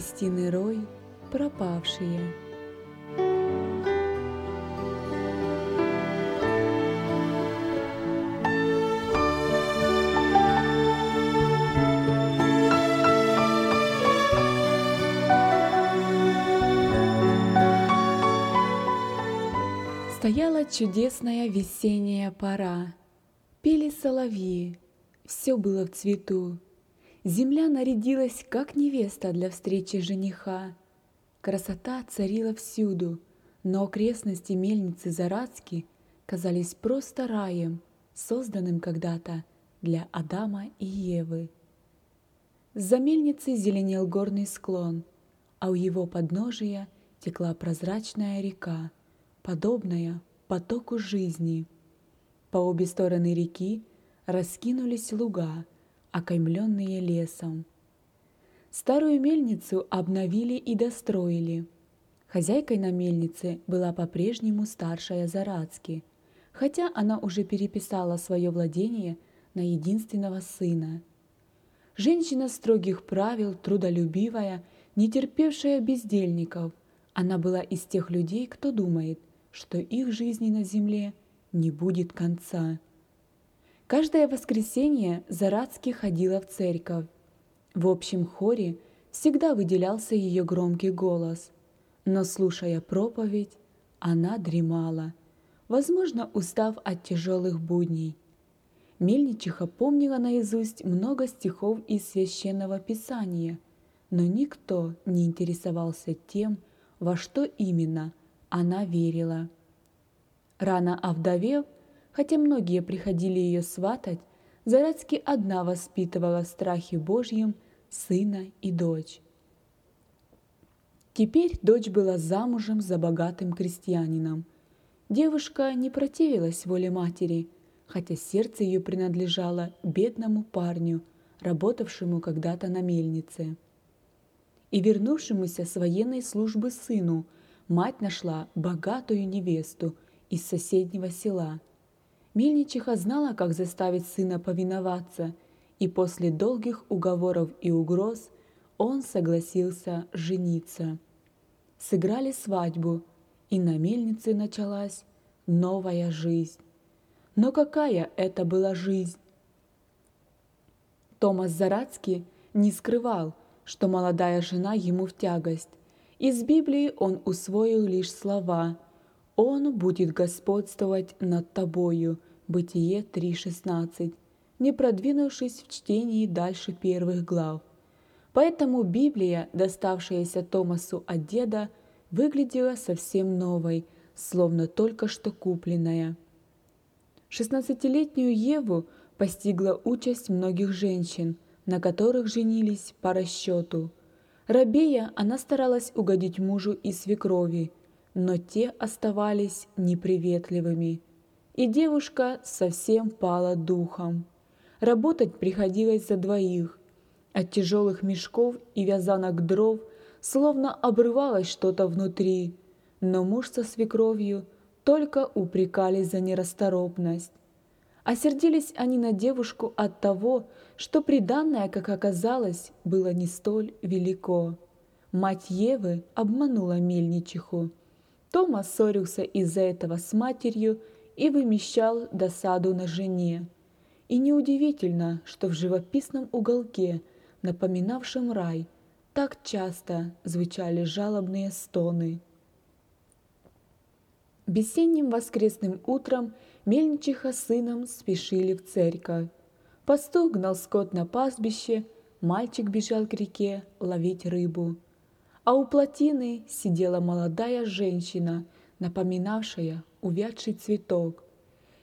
Кристины Рой «Пропавшие». Стояла чудесная весенняя пора. Пели соловьи, все было в цвету. Земля нарядилась, как невеста для встречи жениха. Красота царила всюду, но окрестности мельницы Зарадски казались просто раем, созданным когда-то для Адама и Евы. За мельницей зеленел горный склон, а у его подножия текла прозрачная река, подобная потоку жизни. По обе стороны реки раскинулись луга, окаймленные лесом. Старую мельницу обновили и достроили. Хозяйкой на мельнице была по-прежнему старшая Зарадски, хотя она уже переписала свое владение на единственного сына. Женщина строгих правил, трудолюбивая, не терпевшая бездельников, она была из тех людей, кто думает, что их жизни на земле не будет конца. Каждое воскресенье Зарадски ходила в церковь. В общем хоре всегда выделялся ее громкий голос, но, слушая проповедь, она дремала, возможно, устав от тяжелых будней. Мельничиха помнила наизусть много стихов из священного писания, но никто не интересовался тем, во что именно она верила. Рано овдовев, хотя многие приходили ее сватать, Зарецки одна воспитывала в страхе Божьем сына и дочь. Теперь дочь была замужем за богатым крестьянином. Девушка не противилась воле матери, хотя сердце ее принадлежало бедному парню, работавшему когда-то на мельнице. И вернувшемуся с военной службы сыну мать нашла богатую невесту из соседнего села. Мельничиха знала, как заставить сына повиноваться, и после долгих уговоров и угроз он согласился жениться. Сыграли свадьбу, и на мельнице началась новая жизнь. Но какая это была жизнь? Томас Зарадский не скрывал, что молодая жена ему в тягость. Из Библии он усвоил лишь слова «Он будет господствовать над тобою» Бытие 3.16, не продвинувшись в чтении дальше первых глав. Поэтому Библия, доставшаяся Томасу от деда, выглядела совсем новой, словно только что купленная. Шестнадцатилетнюю Еву постигла участь многих женщин – на которых женились по расчету. Рабея она старалась угодить мужу и свекрови, но те оставались неприветливыми. И девушка совсем пала духом. Работать приходилось за двоих. От тяжелых мешков и вязанок дров словно обрывалось что-то внутри, но муж со свекровью только упрекали за нерасторопность. Осердились они на девушку от того, что приданное, как оказалось, было не столь велико. Мать Евы обманула мельничиху. Тома ссорился из-за этого с матерью и вымещал досаду на жене. И неудивительно, что в живописном уголке, напоминавшем рай, так часто звучали жалобные стоны. Весенним воскресным утром – Мельничиха с сыном спешили в церковь. Пастух гнал скот на пастбище, мальчик бежал к реке ловить рыбу. А у плотины сидела молодая женщина, напоминавшая увядший цветок.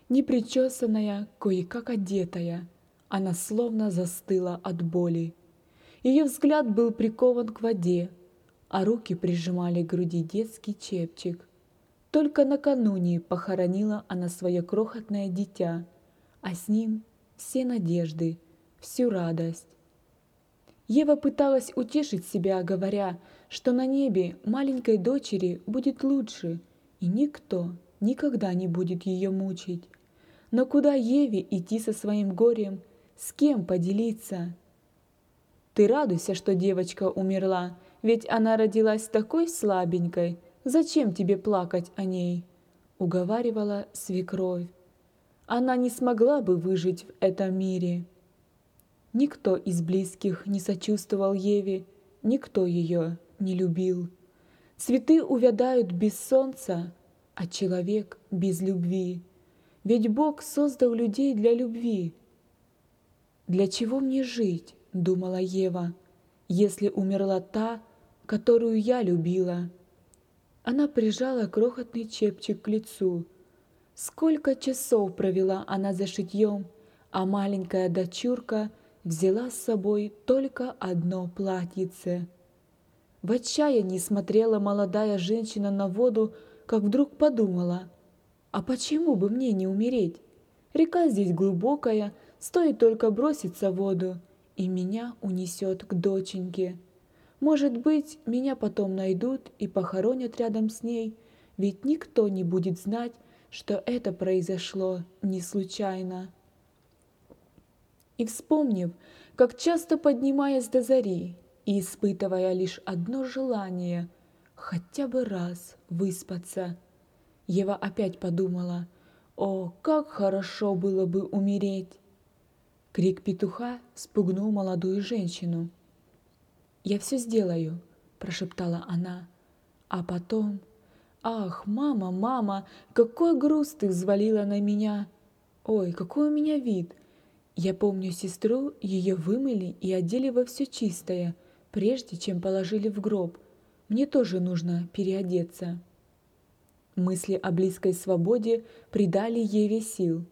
Непричесанная, кое-как одетая, она словно застыла от боли. Ее взгляд был прикован к воде, а руки прижимали к груди детский чепчик. Только накануне похоронила она свое крохотное дитя, а с ним все надежды, всю радость. Ева пыталась утешить себя, говоря, что на небе маленькой дочери будет лучше, и никто никогда не будет ее мучить. Но куда Еве идти со своим горем, с кем поделиться? Ты радуйся, что девочка умерла, ведь она родилась такой слабенькой. Зачем тебе плакать о ней?» — уговаривала свекровь. «Она не смогла бы выжить в этом мире». Никто из близких не сочувствовал Еве, никто ее не любил. Цветы увядают без солнца, а человек без любви. Ведь Бог создал людей для любви. «Для чего мне жить?» — думала Ева, «если умерла та, которую я любила». Она прижала крохотный чепчик к лицу. Сколько часов провела она за шитьем, а маленькая дочурка взяла с собой только одно платьице. В отчаянии смотрела молодая женщина на воду, как вдруг подумала, а почему бы мне не умереть? Река здесь глубокая, стоит только броситься в воду, и меня унесет к доченьке. Может быть, меня потом найдут и похоронят рядом с ней, ведь никто не будет знать, что это произошло не случайно. И вспомнив, как часто поднимаясь до зари и испытывая лишь одно желание — хотя бы раз выспаться, Ева опять подумала, о, как хорошо было бы умереть. Крик петуха спугнул молодую женщину. «Я все сделаю», — прошептала она. А потом... «Ах, мама, мама, какой груз ты взвалила на меня! Ой, какой у меня вид! Я помню сестру, ее вымыли и одели во все чистое, прежде чем положили в гроб. Мне тоже нужно переодеться». Мысли о близкой свободе придали Еве сил.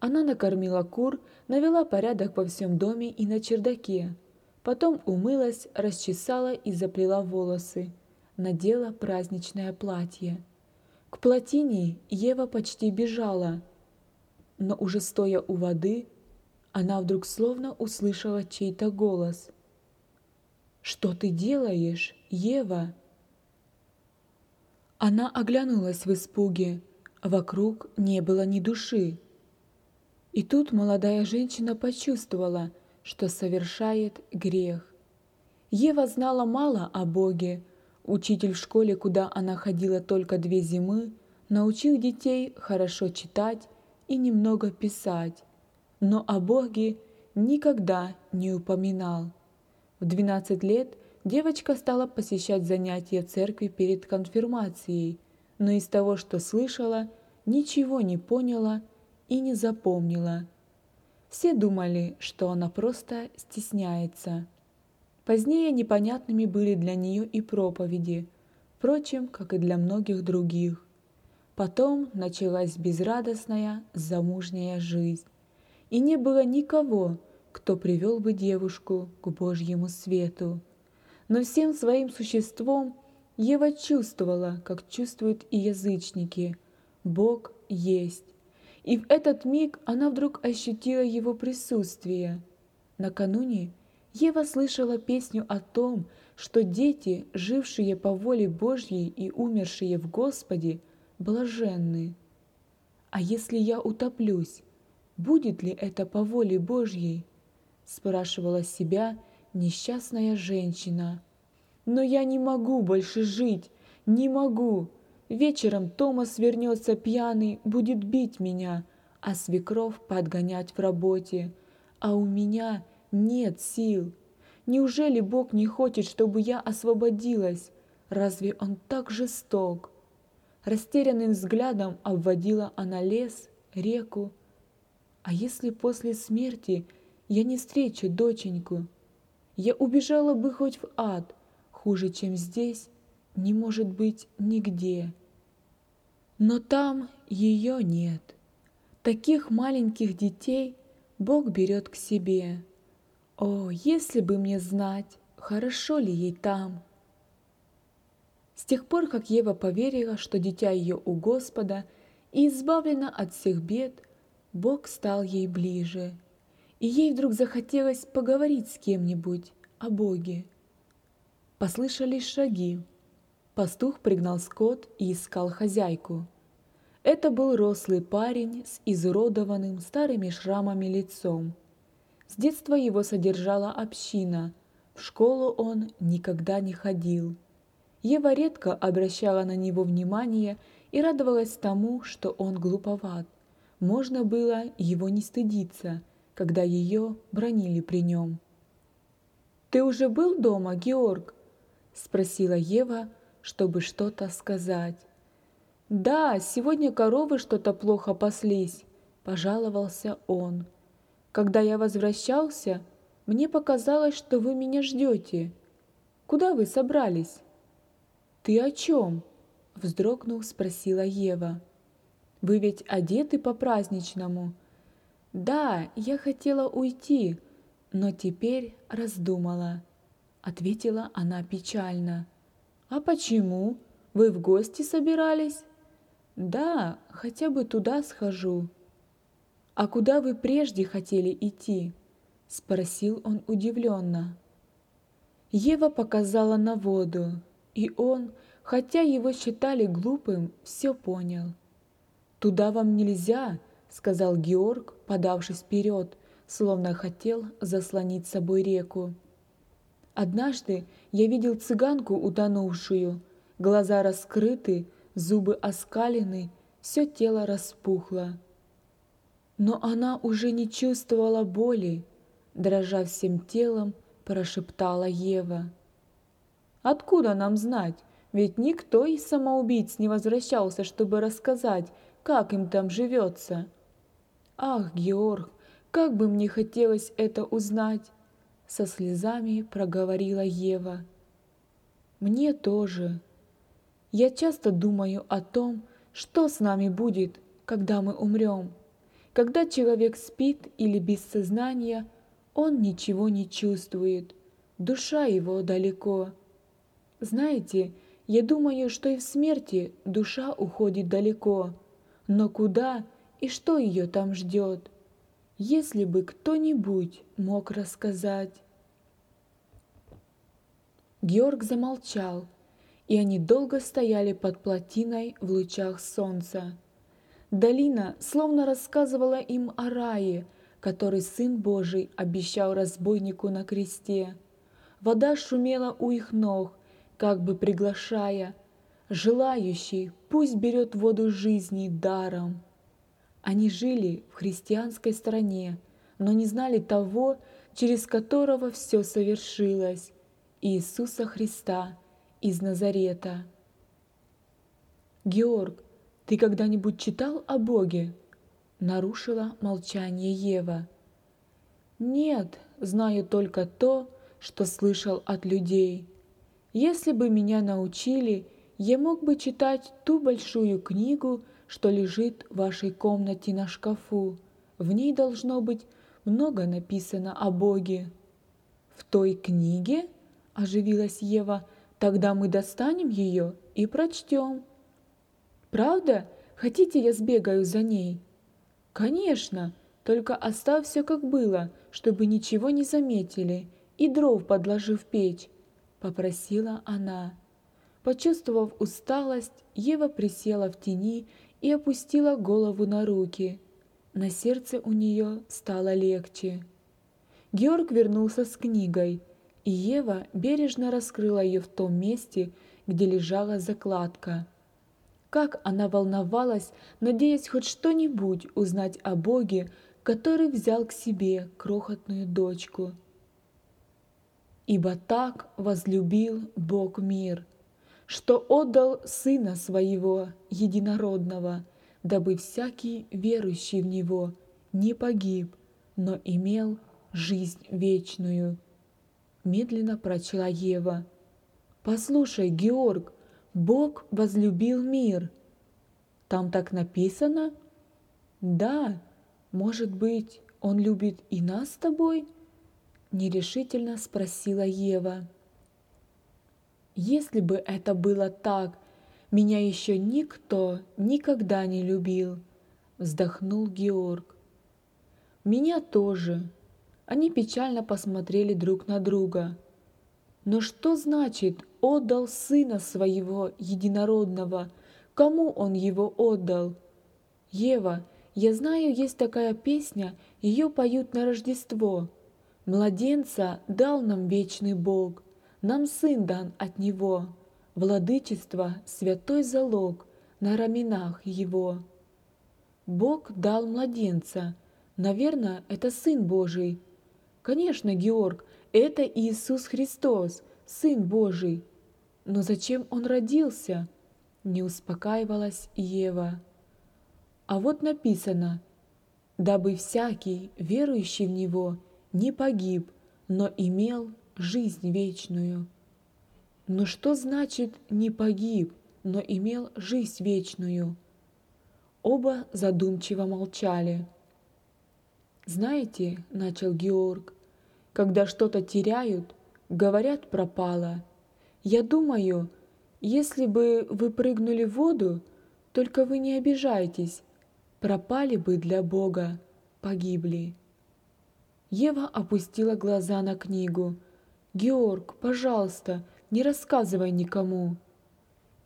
Она накормила кур, навела порядок во всем доме и на чердаке, Потом умылась, расчесала и заплела волосы, надела праздничное платье. К плотине Ева почти бежала, но уже стоя у воды, она вдруг словно услышала чей-то голос. «Что ты делаешь, Ева?» Она оглянулась в испуге. Вокруг не было ни души. И тут молодая женщина почувствовала – что совершает грех. Ева знала мало о Боге. Учитель в школе, куда она ходила только две зимы, научил детей хорошо читать и немного писать, но о Боге никогда не упоминал. В 12 лет девочка стала посещать занятия церкви перед конфирмацией, но из того, что слышала, ничего не поняла и не запомнила – все думали, что она просто стесняется. Позднее непонятными были для нее и проповеди, впрочем, как и для многих других. Потом началась безрадостная замужняя жизнь, и не было никого, кто привел бы девушку к Божьему свету. Но всем своим существом Ева чувствовала, как чувствуют и язычники. Бог есть, и в этот миг она вдруг ощутила его присутствие. Накануне Ева слышала песню о том, что дети, жившие по воле Божьей и умершие в Господе, блаженны. «А если я утоплюсь, будет ли это по воле Божьей?» Спрашивала себя несчастная женщина. «Но я не могу больше жить, не могу!» Вечером Томас вернется пьяный, будет бить меня, а свекров подгонять в работе. А у меня нет сил. Неужели Бог не хочет, чтобы я освободилась? Разве Он так жесток? Растерянным взглядом обводила она лес, реку. А если после смерти я не встречу доченьку? Я убежала бы хоть в ад, хуже, чем здесь, не может быть нигде. Но там ее нет. Таких маленьких детей Бог берет к себе. О, если бы мне знать, хорошо ли ей там. С тех пор, как Ева поверила, что дитя ее у Господа и избавлена от всех бед, Бог стал ей ближе, и ей вдруг захотелось поговорить с кем-нибудь о Боге. Послышались шаги. Пастух пригнал скот и искал хозяйку. Это был рослый парень с изуродованным старыми шрамами лицом. С детства его содержала община, В школу он никогда не ходил. Ева редко обращала на него внимание и радовалась тому, что он глуповат. Можно было его не стыдиться, когда ее бронили при нем. «Ты уже был дома, Георг?» – спросила Ева, чтобы что-то сказать. «Да, сегодня коровы что-то плохо паслись», – пожаловался он. «Когда я возвращался, мне показалось, что вы меня ждете. Куда вы собрались?» «Ты о чем?» – вздрогнув, спросила Ева. «Вы ведь одеты по-праздничному?» «Да, я хотела уйти, но теперь раздумала», – ответила она печально. «А почему? Вы в гости собирались?» «Да, хотя бы туда схожу». «А куда вы прежде хотели идти?» – спросил он удивленно. Ева показала на воду, и он, хотя его считали глупым, все понял. «Туда вам нельзя», — сказал Георг, подавшись вперед, словно хотел заслонить собой реку. Однажды я видел цыганку утонувшую, глаза раскрыты, зубы оскалены, все тело распухло. Но она уже не чувствовала боли, дрожа всем телом, прошептала Ева. Откуда нам знать? Ведь никто из самоубийц не возвращался, чтобы рассказать, как им там живется. Ах, Георг, как бы мне хотелось это узнать! Со слезами проговорила Ева. Мне тоже. Я часто думаю о том, что с нами будет, когда мы умрем. Когда человек спит или без сознания, он ничего не чувствует, душа его далеко. Знаете, я думаю, что и в смерти душа уходит далеко, но куда и что ее там ждет? Если бы кто-нибудь мог рассказать. Георг замолчал, и они долго стояли под плотиной в лучах солнца. Долина словно рассказывала им о рае, который Сын Божий обещал разбойнику на кресте. Вода шумела у их ног, как бы приглашая, желающий пусть берет воду жизни даром. Они жили в христианской стране, но не знали того, через которого все совершилось, Иисуса Христа из Назарета. «Георг, ты когда-нибудь читал о Боге?» Нарушила молчание Ева. «Нет, знаю только то, что слышал от людей», если бы меня научили, я мог бы читать ту большую книгу, что лежит в вашей комнате на шкафу. В ней должно быть много написано о Боге. В той книге, оживилась Ева, тогда мы достанем ее и прочтем. Правда? Хотите, я сбегаю за ней? Конечно, только оставь все как было, чтобы ничего не заметили, и дров подложи в печь попросила она. Почувствовав усталость, Ева присела в тени и опустила голову на руки. На сердце у нее стало легче. Георг вернулся с книгой, и Ева бережно раскрыла ее в том месте, где лежала закладка. Как она волновалась, надеясь хоть что-нибудь узнать о Боге, который взял к себе крохотную дочку ибо так возлюбил Бог мир, что отдал Сына Своего Единородного, дабы всякий верующий в Него не погиб, но имел жизнь вечную. Медленно прочла Ева. «Послушай, Георг, Бог возлюбил мир». Там так написано? Да, может быть, Он любит и нас с тобой? нерешительно спросила Ева. Если бы это было так, меня еще никто никогда не любил, вздохнул Георг. Меня тоже. Они печально посмотрели друг на друга. Но что значит отдал сына своего единородного? Кому он его отдал? Ева, я знаю, есть такая песня, ее поют на Рождество. Младенца дал нам вечный Бог, нам сын дан от Него, Владычество — святой залог на раменах Его. Бог дал младенца, наверное, это Сын Божий. Конечно, Георг, это Иисус Христос, Сын Божий. Но зачем Он родился? Не успокаивалась Ева. А вот написано, дабы всякий, верующий в Него, не погиб, но имел жизнь вечную. Но что значит «не погиб», но имел жизнь вечную? Оба задумчиво молчали. «Знаете, — начал Георг, — когда что-то теряют, говорят пропало. Я думаю, если бы вы прыгнули в воду, только вы не обижайтесь, пропали бы для Бога, погибли». Ева опустила глаза на книгу. «Георг, пожалуйста, не рассказывай никому».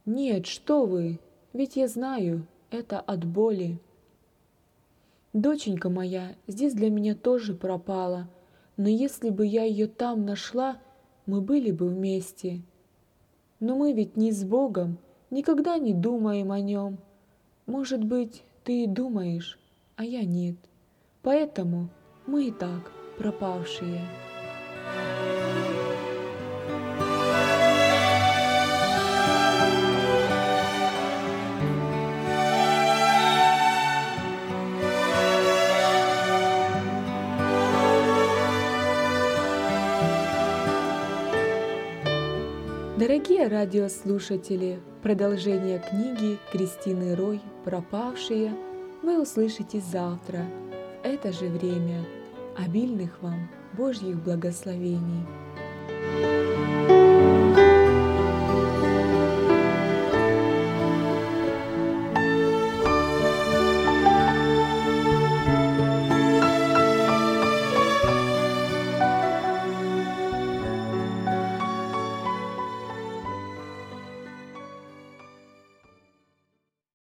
«Нет, что вы, ведь я знаю, это от боли». «Доченька моя здесь для меня тоже пропала, но если бы я ее там нашла, мы были бы вместе. Но мы ведь не с Богом, никогда не думаем о нем. Может быть, ты и думаешь, а я нет. Поэтому мы и так пропавшие». Дорогие радиослушатели, продолжение книги Кристины Рой «Пропавшие» вы услышите завтра в это же время. Обильных вам Божьих благословений!